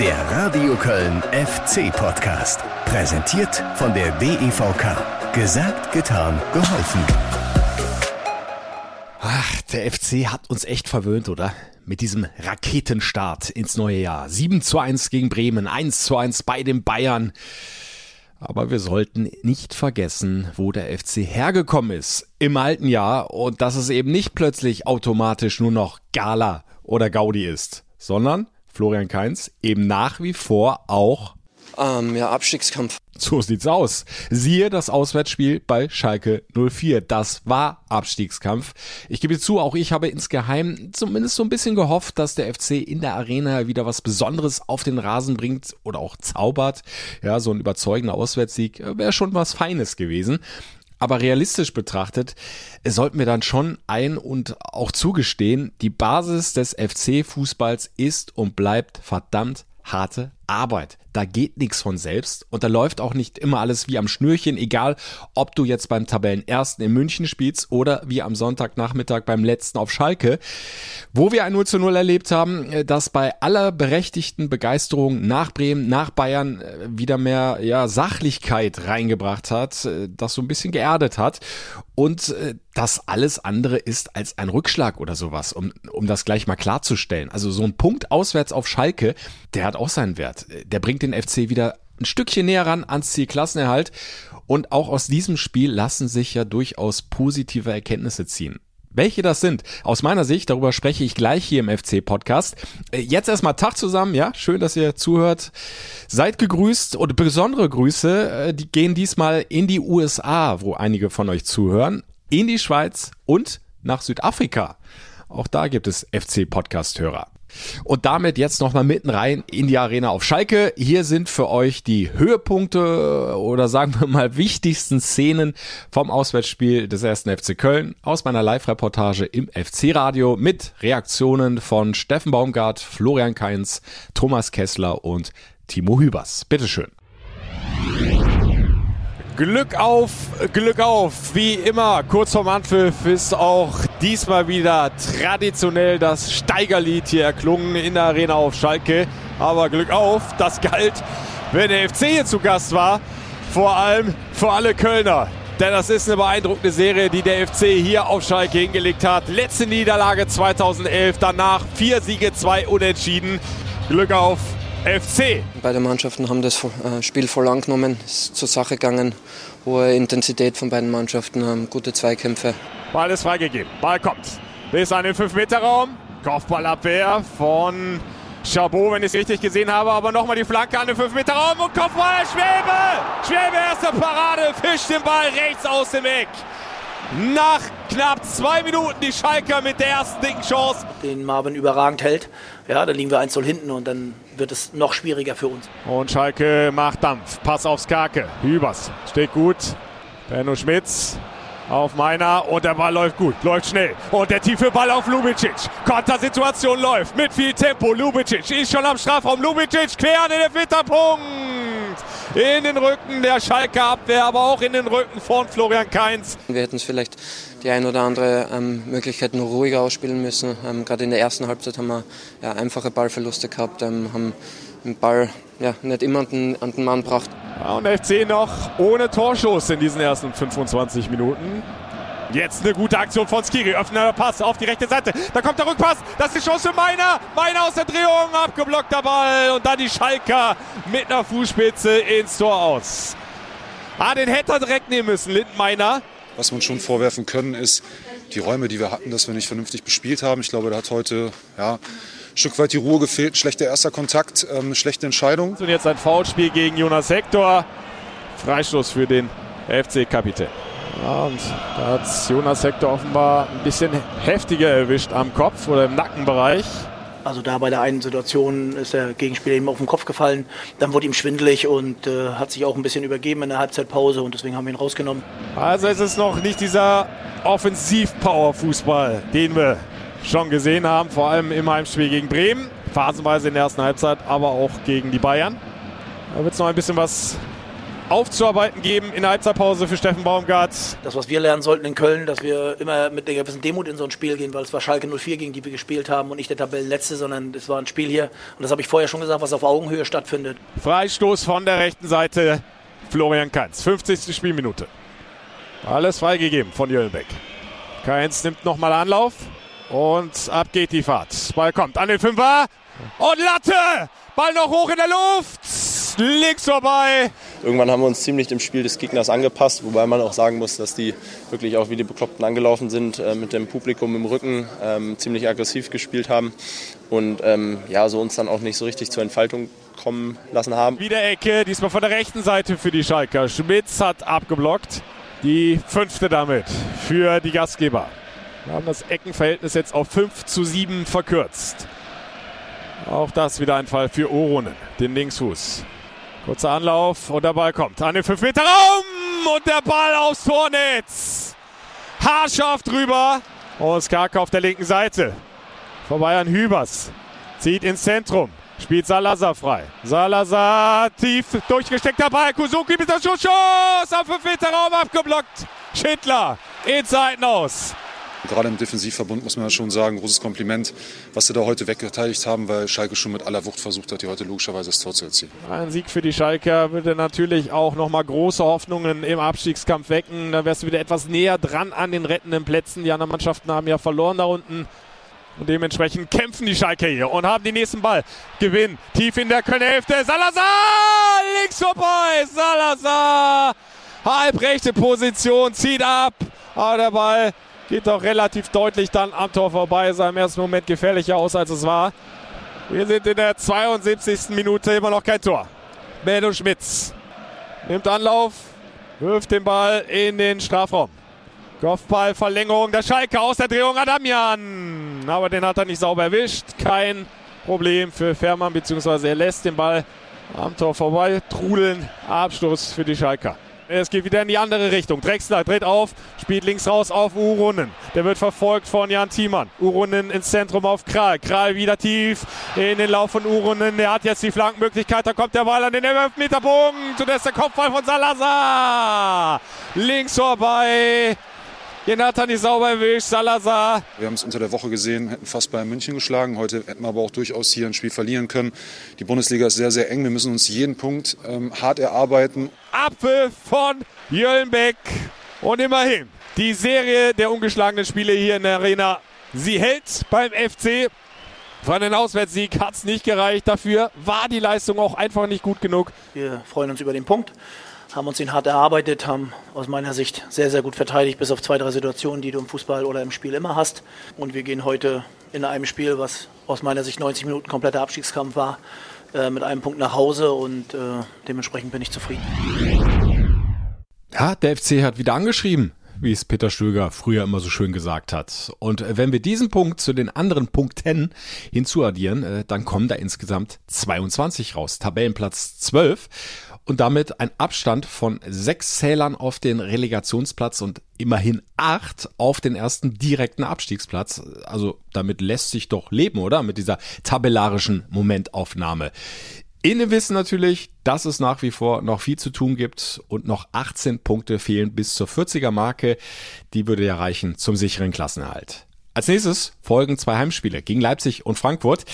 Der Radio Köln FC Podcast. Präsentiert von der DEVK. Gesagt, getan, geholfen. Ach, der FC hat uns echt verwöhnt, oder? Mit diesem Raketenstart ins neue Jahr. 7 zu 1 gegen Bremen, 1 zu 1 bei den Bayern. Aber wir sollten nicht vergessen, wo der FC hergekommen ist im alten Jahr und dass es eben nicht plötzlich automatisch nur noch Gala oder Gaudi ist, sondern Florian Kainz eben nach wie vor auch ähm, ja, Abstiegskampf. So sieht's aus. Siehe das Auswärtsspiel bei Schalke 04. Das war Abstiegskampf. Ich gebe zu, auch ich habe insgeheim zumindest so ein bisschen gehofft, dass der FC in der Arena wieder was Besonderes auf den Rasen bringt oder auch zaubert. Ja, so ein überzeugender Auswärtssieg wäre schon was Feines gewesen. Aber realistisch betrachtet sollten wir dann schon ein und auch zugestehen, die Basis des FC-Fußballs ist und bleibt verdammt harte Arbeit. Da geht nichts von selbst und da läuft auch nicht immer alles wie am Schnürchen, egal ob du jetzt beim Tabellenersten in München spielst oder wie am Sonntagnachmittag beim letzten auf Schalke, wo wir ein 0 zu 0 erlebt haben, äh, das bei aller berechtigten Begeisterung nach Bremen, nach Bayern äh, wieder mehr ja, Sachlichkeit reingebracht hat, äh, das so ein bisschen geerdet hat und das alles andere ist als ein Rückschlag oder sowas, um, um das gleich mal klarzustellen. Also so ein Punkt auswärts auf Schalke, der hat auch seinen Wert. Der bringt den FC wieder ein Stückchen näher ran ans Ziel Klassenerhalt. Und auch aus diesem Spiel lassen sich ja durchaus positive Erkenntnisse ziehen. Welche das sind, aus meiner Sicht, darüber spreche ich gleich hier im FC-Podcast. Äh, jetzt erstmal Tag zusammen, ja, schön, dass ihr zuhört. Seid gegrüßt und besondere Grüße, äh, die gehen diesmal in die USA, wo einige von euch zuhören, in die Schweiz und nach Südafrika. Auch da gibt es FC-Podcast-Hörer. Und damit jetzt nochmal mitten rein in die Arena auf Schalke. Hier sind für euch die Höhepunkte oder sagen wir mal wichtigsten Szenen vom Auswärtsspiel des ersten FC Köln aus meiner Live-Reportage im FC-Radio mit Reaktionen von Steffen Baumgart, Florian Kainz, Thomas Kessler und Timo Hübers. Bitteschön. Glück auf, Glück auf. Wie immer, kurz vorm Anpfiff ist auch diesmal wieder traditionell das Steigerlied hier erklungen in der Arena auf Schalke. Aber Glück auf, das galt, wenn der FC hier zu Gast war. Vor allem für alle Kölner. Denn das ist eine beeindruckende Serie, die der FC hier auf Schalke hingelegt hat. Letzte Niederlage 2011, danach vier Siege, zwei Unentschieden. Glück auf, FC. Beide Mannschaften haben das äh, Spiel voll angenommen, ist zur Sache gegangen. Hohe Intensität von beiden Mannschaften, haben gute Zweikämpfe. Ball ist freigegeben, Ball kommt bis an den 5-Meter-Raum. Kopfballabwehr von Chabot, wenn ich es richtig gesehen habe. Aber nochmal die Flanke an den 5-Meter-Raum und Kopfball, Schwebe! Schwebe, erste Parade, fischt den Ball rechts aus dem Eck. Nach knapp zwei Minuten die Schalker mit der ersten dicken Chance. Den Marvin überragend hält. Ja, dann liegen wir 1 0 hinten und dann wird es noch schwieriger für uns. Und Schalke macht Dampf. Pass aufs Kake. Hübers steht gut. Benno Schmitz auf meiner und der Ball läuft gut, läuft schnell. Und der tiefe Ball auf Lubicic. Kontersituation läuft mit viel Tempo. Lubicic ist schon am Strafraum. Lubicic quer an den Elfmeterpunkt. In den Rücken der Schalke Abwehr, aber auch in den Rücken von Florian Kainz. Wir hätten es vielleicht die ein oder andere ähm, Möglichkeit noch ruhiger ausspielen müssen. Ähm, Gerade in der ersten Halbzeit haben wir ja, einfache Ballverluste gehabt, ähm, haben den Ball ja, nicht immer an den, an den Mann gebracht. Ja, und FC noch ohne Torschuss in diesen ersten 25 Minuten. Jetzt eine gute Aktion von Skiri. Öffner Pass auf die rechte Seite. Da kommt der Rückpass. Das ist die Chance für Meiner. Meiner aus der Drehung. Abgeblockter Ball. Und dann die Schalker mit einer Fußspitze ins Tor aus. Ah, den hätte er direkt nehmen müssen, Lindenmeiner. Was man schon vorwerfen können, ist die Räume, die wir hatten, dass wir nicht vernünftig bespielt haben. Ich glaube, da hat heute ja, ein Stück weit die Ruhe gefehlt. Schlechter erster Kontakt, ähm, schlechte Entscheidung. Und jetzt ein Foulspiel gegen Jonas Hector. Freistoß für den FC-Kapitän. Ja, und da hat Jonas Hector offenbar ein bisschen heftiger erwischt am Kopf oder im Nackenbereich. Also da bei der einen Situation ist der Gegenspieler ihm auf den Kopf gefallen. Dann wurde ihm schwindelig und äh, hat sich auch ein bisschen übergeben in der Halbzeitpause und deswegen haben wir ihn rausgenommen. Also es ist noch nicht dieser Offensiv-Power-Fußball, den wir schon gesehen haben, vor allem im Heimspiel gegen Bremen, phasenweise in der ersten Halbzeit, aber auch gegen die Bayern. Da wird es noch ein bisschen was aufzuarbeiten geben in der Halbzeitpause für Steffen Baumgart. Das, was wir lernen sollten in Köln, dass wir immer mit einer gewissen Demut in so ein Spiel gehen, weil es war Schalke 04, gegen die wir gespielt haben und nicht der Tabellenletzte, sondern es war ein Spiel hier. Und das habe ich vorher schon gesagt, was auf Augenhöhe stattfindet. Freistoß von der rechten Seite. Florian Kainz, 50. Spielminute. Alles freigegeben von Jöllenbeck. Kainz nimmt nochmal Anlauf und ab geht die Fahrt. Ball kommt an den Fünfer und Latte! Ball noch hoch in der Luft! Links vorbei. Irgendwann haben wir uns ziemlich dem Spiel des Gegners angepasst, wobei man auch sagen muss, dass die wirklich auch wie die Bekloppten angelaufen sind, äh, mit dem Publikum im Rücken ähm, ziemlich aggressiv gespielt haben und ähm, ja, so uns dann auch nicht so richtig zur Entfaltung kommen lassen haben. Wieder Ecke, diesmal von der rechten Seite für die Schalker. Schmitz hat abgeblockt. Die fünfte damit für die Gastgeber. Wir haben das Eckenverhältnis jetzt auf 5 zu 7 verkürzt. Auch das wieder ein Fall für Oronen, den Linksfuß. Kurzer Anlauf und der Ball kommt an den 5 Meter Raum und der Ball aufs Tornetz. Haarscharf drüber. Und Skarka auf der linken Seite. Vorbei an Hübers. Zieht ins Zentrum. Spielt Salazar frei. Salazar tief durchgesteckter Ball. Kuzuki mit der. Schuss am 5 Meter Raum abgeblockt. Schindler in Seiten aus. Gerade im Defensivverbund muss man schon sagen, großes Kompliment, was sie da heute weggeteiligt haben, weil Schalke schon mit aller Wucht versucht hat, hier heute logischerweise das Tor zu erzielen. Ein Sieg für die Schalker würde natürlich auch nochmal große Hoffnungen im Abstiegskampf wecken. Da wärst du wieder etwas näher dran an den rettenden Plätzen. Die anderen Mannschaften haben ja verloren da unten. Und dementsprechend kämpfen die Schalker hier und haben den nächsten Ball. Gewinn tief in der Kölner Hälfte. Salazar links vorbei. Salazar halbrechte Position zieht ab. Aber der Ball geht doch relativ deutlich dann am Tor vorbei. Sah im ersten Moment gefährlicher aus, als es war. Wir sind in der 72. Minute immer noch kein Tor. Benno Schmitz nimmt Anlauf, wirft den Ball in den Strafraum. Kopfball, Verlängerung der Schalke aus der Drehung Adamian. Aber den hat er nicht sauber erwischt. Kein Problem für Fährmann, beziehungsweise er lässt den Ball am Tor vorbei. Trudeln, Abschluss für die Schalker. Es geht wieder in die andere Richtung. Drexler dreht auf, spielt links raus auf Urunen. Der wird verfolgt von Jan Thiemann. Urunen ins Zentrum auf Kral. Kral wieder tief in den Lauf von Urunen. Der hat jetzt die Flankenmöglichkeit. Da kommt der Ball an den 11-Meter-Punkt. Und das ist der Kopfball von Salazar. Links vorbei. Er nicht sauber erwischt, Salazar. Wir haben es unter der Woche gesehen, hätten fast bei München geschlagen. Heute hätten wir aber auch durchaus hier ein Spiel verlieren können. Die Bundesliga ist sehr, sehr eng. Wir müssen uns jeden Punkt ähm, hart erarbeiten. Apfel von Jöllenbeck. Und immerhin, die Serie der ungeschlagenen Spiele hier in der Arena, sie hält beim FC. Für einen Auswärtssieg hat es nicht gereicht. Dafür war die Leistung auch einfach nicht gut genug. Wir freuen uns über den Punkt haben uns den hart erarbeitet, haben aus meiner Sicht sehr, sehr gut verteidigt, bis auf zwei, drei Situationen, die du im Fußball oder im Spiel immer hast. Und wir gehen heute in einem Spiel, was aus meiner Sicht 90 Minuten kompletter Abstiegskampf war, äh, mit einem Punkt nach Hause und äh, dementsprechend bin ich zufrieden. Ja, der FC hat wieder angeschrieben wie es Peter Stöger früher immer so schön gesagt hat. Und wenn wir diesen Punkt zu den anderen Punkten hinzuaddieren, äh, dann kommen da insgesamt 22 raus. Tabellenplatz 12 und damit ein Abstand von sechs Zählern auf den Relegationsplatz und immerhin acht auf den ersten direkten Abstiegsplatz. Also damit lässt sich doch leben, oder? Mit dieser tabellarischen Momentaufnahme. Inne wissen natürlich, dass es nach wie vor noch viel zu tun gibt und noch 18 Punkte fehlen bis zur 40er Marke. Die würde ja reichen zum sicheren Klassenerhalt. Als nächstes folgen zwei Heimspiele gegen Leipzig und Frankfurt.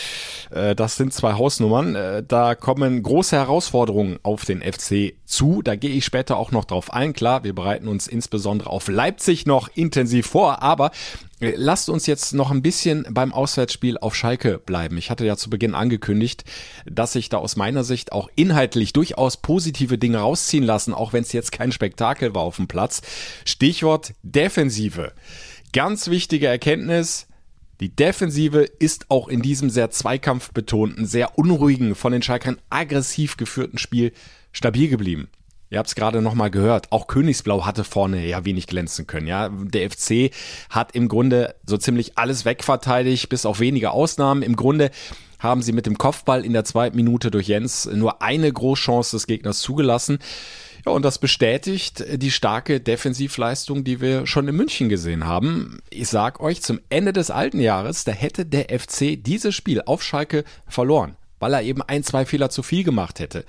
Äh, das sind zwei Hausnummern. Äh, da kommen große Herausforderungen auf den FC zu. Da gehe ich später auch noch drauf ein. Klar, wir bereiten uns insbesondere auf Leipzig noch intensiv vor, aber äh, Lasst uns jetzt noch ein bisschen beim Auswärtsspiel auf Schalke bleiben. Ich hatte ja zu Beginn angekündigt, dass sich da aus meiner Sicht auch inhaltlich durchaus positive Dinge rausziehen lassen, auch wenn es jetzt kein Spektakel war auf dem Platz. Stichwort Defensive. Ganz wichtige Erkenntnis. Die Defensive ist auch in diesem sehr zweikampfbetonten, sehr unruhigen, von den Schalkern aggressiv geführten Spiel stabil geblieben. Ihr habt es gerade nochmal gehört. Auch Königsblau hatte vorne ja wenig glänzen können. Ja, der FC hat im Grunde so ziemlich alles wegverteidigt, bis auf wenige Ausnahmen. Im Grunde haben sie mit dem Kopfball in der zweiten Minute durch Jens nur eine Großchance des Gegners zugelassen. Ja, und das bestätigt die starke Defensivleistung, die wir schon in München gesehen haben. Ich sag euch, zum Ende des alten Jahres, da hätte der FC dieses Spiel auf Schalke verloren weil er eben ein, zwei Fehler zu viel gemacht hätte.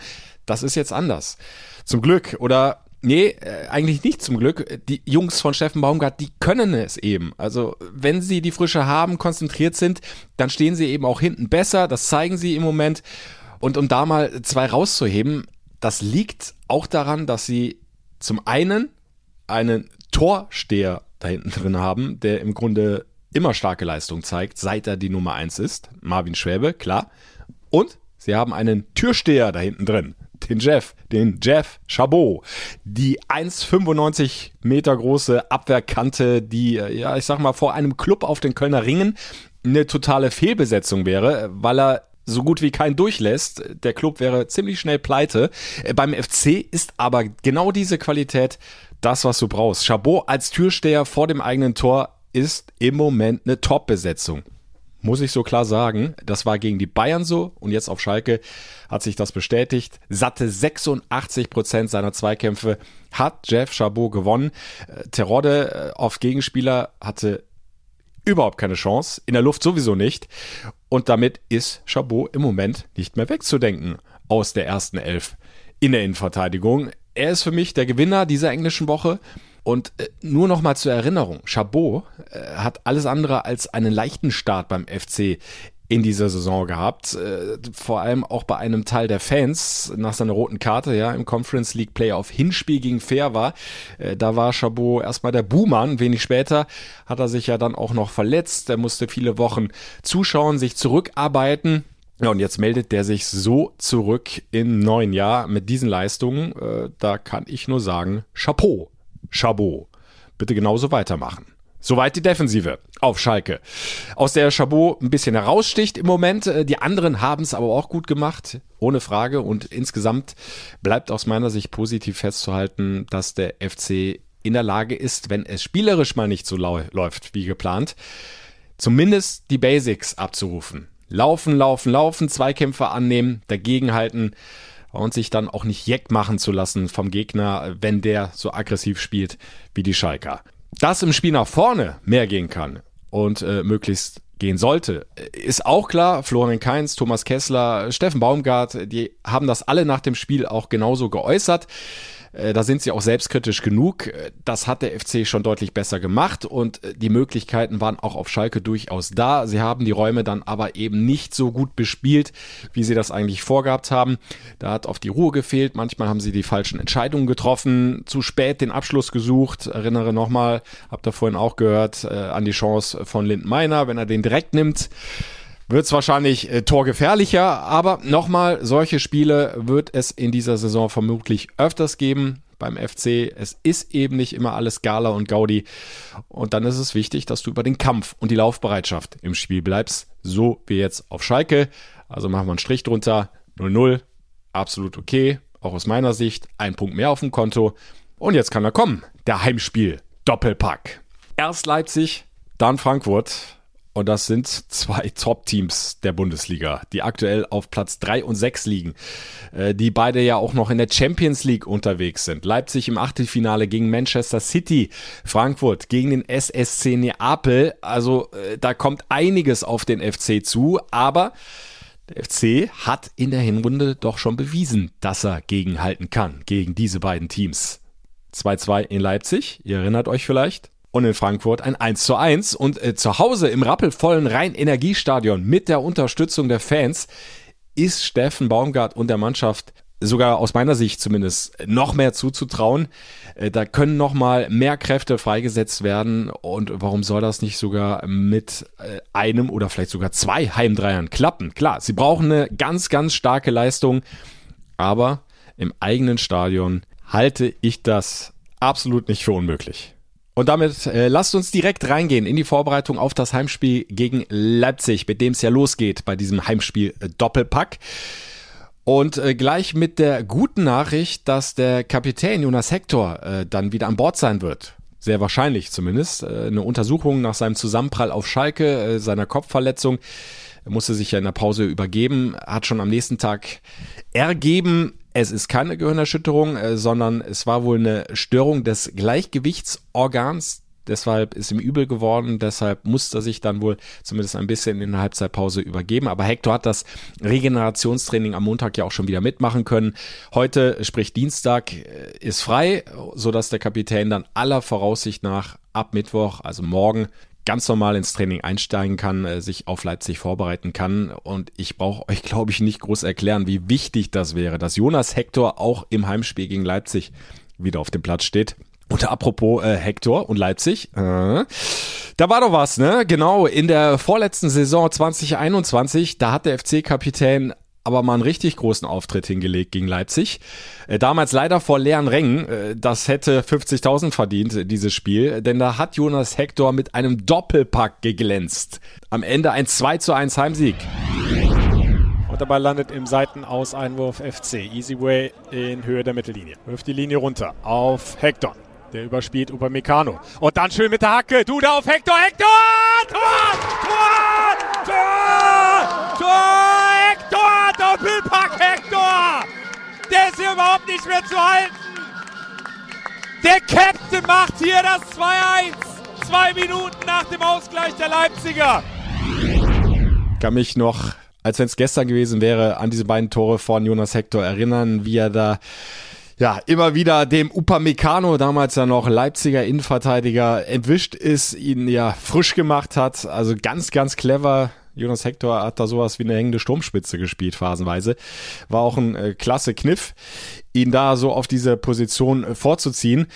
Das ist jetzt anders. Zum Glück oder Nee, äh, eigentlich nicht zum Glück. Die Jungs von Steffen Baumgart, die können es eben. Also, wenn sie die Frische haben, konzentriert sind, dann stehen sie eben auch hinten besser. Das zeigen sie im Moment. Und um da mal zwei rauszuheben, das liegt auch daran, dass sie zum einen einen Torsteher da hinten drin haben, der im Grunde immer starke Leistung zeigt, seit er die Nummer eins ist. Marvin Schwäbe, klar. Und sie haben einen Türsteher da hinten drin den Jeff, den Jeff Chabot. Die 1,95 Meter große Abwehrkante, die, äh, ja, ich sag mal, vor einem Club auf den Kölner Ringen eine totale Fehlbesetzung wäre, weil er so gut wie keinen durchlässt. Der Club wäre ziemlich schnell pleite. Äh, beim FC ist aber genau diese Qualität das, was du brauchst. Chabot als Türsteher vor dem eigenen Tor ist im Moment eine Top-Besetzung muss ich so klar sagen. Das war gegen die Bayern so und jetzt auf Schalke hat sich das bestätigt. Satte 86 Prozent seiner Zweikämpfe hat Jeff Chabot gewonnen. Äh, Terodde äh, auf Gegenspieler hatte überhaupt keine Chance, in der Luft sowieso nicht. Und damit ist Chabot im Moment nicht mehr wegzudenken aus der ersten Elf in der Innenverteidigung. Er ist für mich der Gewinner dieser englischen Woche. Und äh, nur noch mal zur Erinnerung, Chabot äh, hat alles andere als einen leichten Start beim FC in dieser Saison gehabt, äh, vor allem auch bei einem Teil der Fans nach seiner roten Karte, ja, im Conference League Playoff Hinspiel gegen Fair war. Äh, da war Chabot erstmal der Buhmann, wenig später hat er sich ja dann auch noch verletzt, er musste viele Wochen zuschauen, sich zurückarbeiten. Ja, und jetzt meldet der sich so zurück im neuen Jahr mit diesen Leistungen. Äh, da kann ich nur sagen, Chapeau. Chabot. Bitte genauso weitermachen. Soweit die Defensive auf Schalke. Aus der Chabot ein bisschen heraussticht im Moment. Äh, die anderen haben es aber auch gut gemacht, ohne Frage. Und insgesamt bleibt aus meiner Sicht positiv festzuhalten, dass der FC in der Lage ist, wenn es spielerisch mal nicht so läuft wie geplant, zumindest die Basics abzurufen. Laufen, laufen, laufen, Zweikämpfe annehmen, dagegenhalten und sich dann auch nicht jeck machen zu lassen vom Gegner, wenn der so aggressiv spielt wie die Schalker. Dass im Spiel nach vorne mehr gehen kann und äh, möglichst gehen sollte, ist auch klar. Florian Kainz, Thomas Kessler, Steffen Baumgart, die haben das alle nach dem Spiel auch genauso geäußert. Äh, da sind sie auch selbstkritisch genug. Äh, das hat der FC schon deutlich besser gemacht und äh, die Möglichkeiten waren auch auf Schalke durchaus da. Sie haben die Räume dann aber eben nicht so gut bespielt, wie sie das eigentlich vorgehabt haben. Da hat auf die Ruhe gefehlt. Manchmal haben sie die falschen Entscheidungen getroffen, zu spät den Abschluss gesucht. Erinnere nochmal, habt ihr vorhin auch gehört, an die Chance von Lindmeiner, wenn er den direkt nimmt wird es wahrscheinlich äh, torgefährlicher, aber nochmal, solche Spiele wird es in dieser Saison vermutlich öfters geben beim FC. Es ist eben nicht immer alles Gala und Gaudi. Und dann ist es wichtig, dass du über den Kampf und die Laufbereitschaft im Spiel bleibst, so wie jetzt auf Schalke. Also machen wir einen Strich drunter. 0-0, absolut okay, auch aus meiner Sicht. Ein Punkt mehr auf dem Konto. Und jetzt kann er kommen, der Heimspiel. Doppelpack. Erst Leipzig, dann Frankfurt. Und das sind zwei Top-Teams der Bundesliga, die aktuell auf Platz drei und sechs liegen, äh, die beide ja auch noch in der Champions League unterwegs sind. Leipzig im Achtelfinale gegen Manchester City, Frankfurt gegen den SSC Neapel. Also äh, da kommt einiges auf den FC zu, aber der FC hat in der Hinrunde doch schon bewiesen, dass er gegenhalten kann gegen diese beiden Teams. 2-2 in Leipzig, ihr erinnert euch vielleicht und in Frankfurt ein 1 zu 1 und äh, zu Hause im rappelvollen Rhein-Energiestadion mit der Unterstützung der Fans ist Steffen Baumgart und der Mannschaft sogar aus meiner Sicht zumindest noch mehr zuzutrauen. Äh, da können noch mal mehr Kräfte freigesetzt werden und warum soll das nicht sogar mit äh, einem oder vielleicht sogar zwei Heimdreiern klappen? Klar, sie brauchen eine ganz, ganz starke Leistung, aber im eigenen Stadion halte ich das absolut nicht für unmöglich. Und damit äh, lasst uns direkt reingehen in die Vorbereitung auf das Heimspiel gegen Leipzig, mit dem es ja losgeht bei diesem Heimspiel äh, Doppelpack. Und äh, gleich mit der guten Nachricht, dass der Kapitän Jonas Hector äh, dann wieder an Bord sein wird. Sehr wahrscheinlich zumindest. Äh, eine Untersuchung nach seinem Zusammenprall auf Schalke, äh, seiner Kopfverletzung, er musste sich ja in der Pause übergeben, hat schon am nächsten Tag ergeben, es ist keine Gehirnerschütterung, äh, sondern es war wohl eine Störung des Gleichgewichtsorgans deshalb ist ihm übel geworden, deshalb musste er sich dann wohl zumindest ein bisschen in der Halbzeitpause übergeben. Aber Hector hat das Regenerationstraining am Montag ja auch schon wieder mitmachen können. Heute, sprich Dienstag, äh, ist frei, sodass der Kapitän dann aller Voraussicht nach ab Mittwoch, also morgen, ganz normal ins Training einsteigen kann, äh, sich auf Leipzig vorbereiten kann. Und ich brauche euch, glaube ich, nicht groß erklären, wie wichtig das wäre, dass Jonas Hector auch im Heimspiel gegen Leipzig wieder auf dem Platz steht. Und apropos äh, Hector und Leipzig, äh, da war doch was, ne? Genau, in der vorletzten Saison 2021, da hat der FC-Kapitän aber mal einen richtig großen Auftritt hingelegt gegen Leipzig. Äh, damals leider vor leeren Rängen. Äh, das hätte 50.000 verdient, äh, dieses Spiel. Denn da hat Jonas Hector mit einem Doppelpack geglänzt. Am Ende ein 2 zu 1 Heimsieg. Und dabei landet im Seitenaus-Einwurf FC. Easy Way in Höhe der Mittellinie. Wirft die Linie runter auf Hector. Der überspielt Upamecano. Und dann schön mit der Hacke. Du da auf Hector. Hector! Tor! Tor! Tor! Tor! Hector! Überhaupt nicht mehr zu halten. Der Captain macht hier das 2-1. Zwei Minuten nach dem Ausgleich der Leipziger. Kann mich noch, als wenn es gestern gewesen wäre, an diese beiden Tore von Jonas Hector erinnern, wie er da ja, immer wieder dem Upamecano, damals ja noch Leipziger Innenverteidiger, entwischt ist, ihn ja frisch gemacht hat. Also ganz, ganz clever. Jonas Hector hat da sowas wie eine hängende Sturmspitze gespielt, phasenweise. War auch ein äh, klasse Kniff, ihn da so auf diese Position äh, vorzuziehen.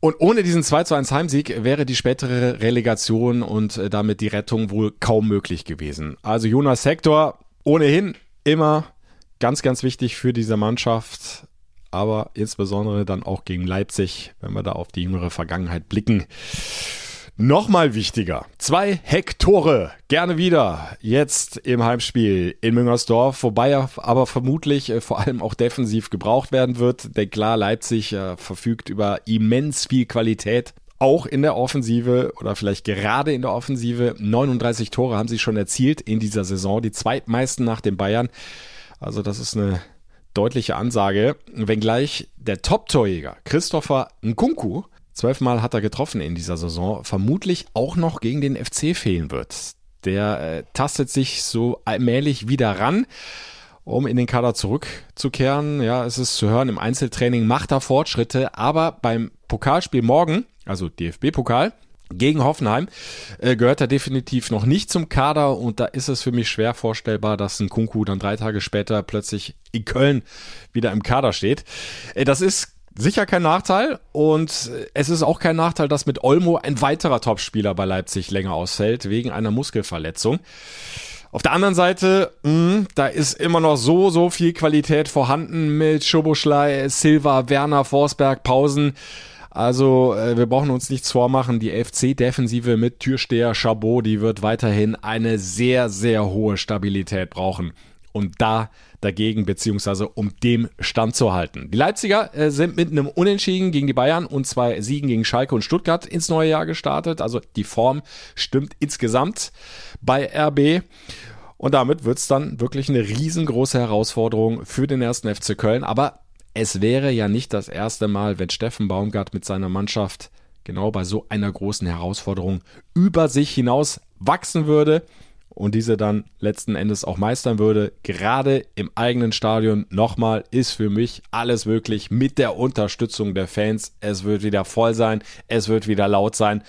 Und ohne diesen 2 zu 1 Heimsieg wäre die spätere Relegation und äh, damit die Rettung wohl kaum möglich gewesen. Also Jonas Hector ohnehin immer ganz, ganz wichtig für diese Mannschaft aber insbesondere dann auch gegen Leipzig, wenn wir da auf die jüngere Vergangenheit blicken. Nochmal wichtiger. Zwei Hektore. Gerne wieder. Jetzt im Heimspiel in Müngersdorf, wobei er aber vermutlich äh, vor allem auch defensiv gebraucht werden wird. Denn klar, Leipzig äh, verfügt über immens viel Qualität. Auch in der Offensive oder vielleicht gerade in der Offensive. 39 Tore haben sie schon erzielt in dieser Saison. Die zweitmeisten nach den Bayern. Also das ist eine deutliche Ansage, wenngleich der Top-Torjäger Christopher Nkunku, zwölfmal hat er getroffen in dieser Saison, vermutlich auch noch gegen den FC fehlen wird. Der äh, tastet sich so allmählich wieder ran, um in den Kader zurückzukehren. Ja, es ist zu hören, im Einzeltraining macht er Fortschritte, aber beim Pokalspiel morgen, also DFB-Pokal, gegen Hoffenheim äh, gehört er definitiv noch nicht zum Kader und da ist es für mich schwer vorstellbar, dass ein Kunku dann drei Tage später plötzlich in Köln wieder im Kader steht. Äh, das ist sicher kein Nachteil und es ist auch kein Nachteil, dass mit Olmo ein weiterer Topspieler bei Leipzig länger ausfällt wegen einer Muskelverletzung. Auf der anderen Seite, mh, hm, da ist immer noch so, so viel Qualität vorhanden mit Schoboschlei, Silva, Werner, Forsberg, Pausen. Also äh, wir brauchen uns nichts vormachen. Die FC-Defensive mit Türsteher Chabot, die wird weiterhin eine sehr, sehr hohe Stabilität brauchen. Und da dagegen beziehungsweise um dem Stand zu halten. Die Leipziger äh, sind mit einem Unentschieden gegen die Bayern und zwei Siegen gegen Schalke und Stuttgart ins neue Jahr gestartet. Also die Form stimmt insgesamt bei RB. Und damit wird es dann wirklich eine riesengroße Herausforderung für den ersten FC Köln. Aber es wäre ja nicht das erste Mal, wenn Steffen Baumgart mit seiner Mannschaft genau bei so einer großen Herausforderung über sich hinaus wachsen würde und diese dann letzten Endes auch meistern würde. Gerade im eigenen Stadion nochmal ist für mich alles möglich mit der Unterstützung der Fans. Es wird wieder voll sein, es wird wieder laut sein.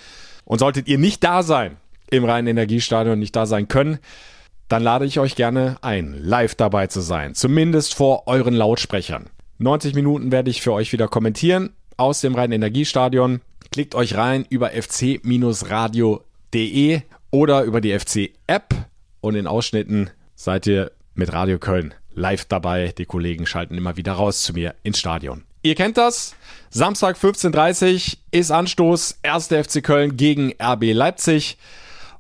Und solltet ihr nicht da sein im reinen Energiestadion, nicht da sein können, dann lade ich euch gerne ein, live dabei zu sein, zumindest vor euren Lautsprechern. 90 Minuten werde ich für euch wieder kommentieren aus dem Rhein-Energiestadion. Klickt euch rein über fc-radio.de oder über die FC-App und in Ausschnitten seid ihr mit Radio Köln live dabei. Die Kollegen schalten immer wieder raus zu mir ins Stadion. Ihr kennt das. Samstag 15.30 Uhr ist Anstoß. 1. FC Köln gegen RB Leipzig.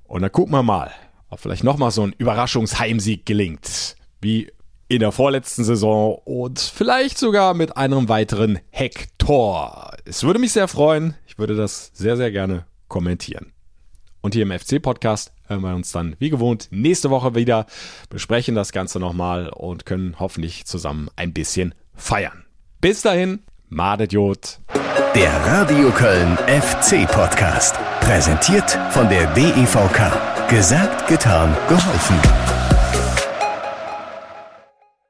Und dann gucken wir mal, ob vielleicht nochmal so ein Überraschungsheimsieg gelingt. Wie in der vorletzten Saison und vielleicht sogar mit einem weiteren Hector. Es würde mich sehr freuen. Ich würde das sehr, sehr gerne kommentieren. Und hier im FC-Podcast hören wir uns dann wie gewohnt nächste Woche wieder, besprechen das Ganze nochmal und können hoffentlich zusammen ein bisschen feiern. Bis dahin, Madet Jod. Der Radio Köln FC-Podcast. Präsentiert von der DEVK. Gesagt, getan, geholfen.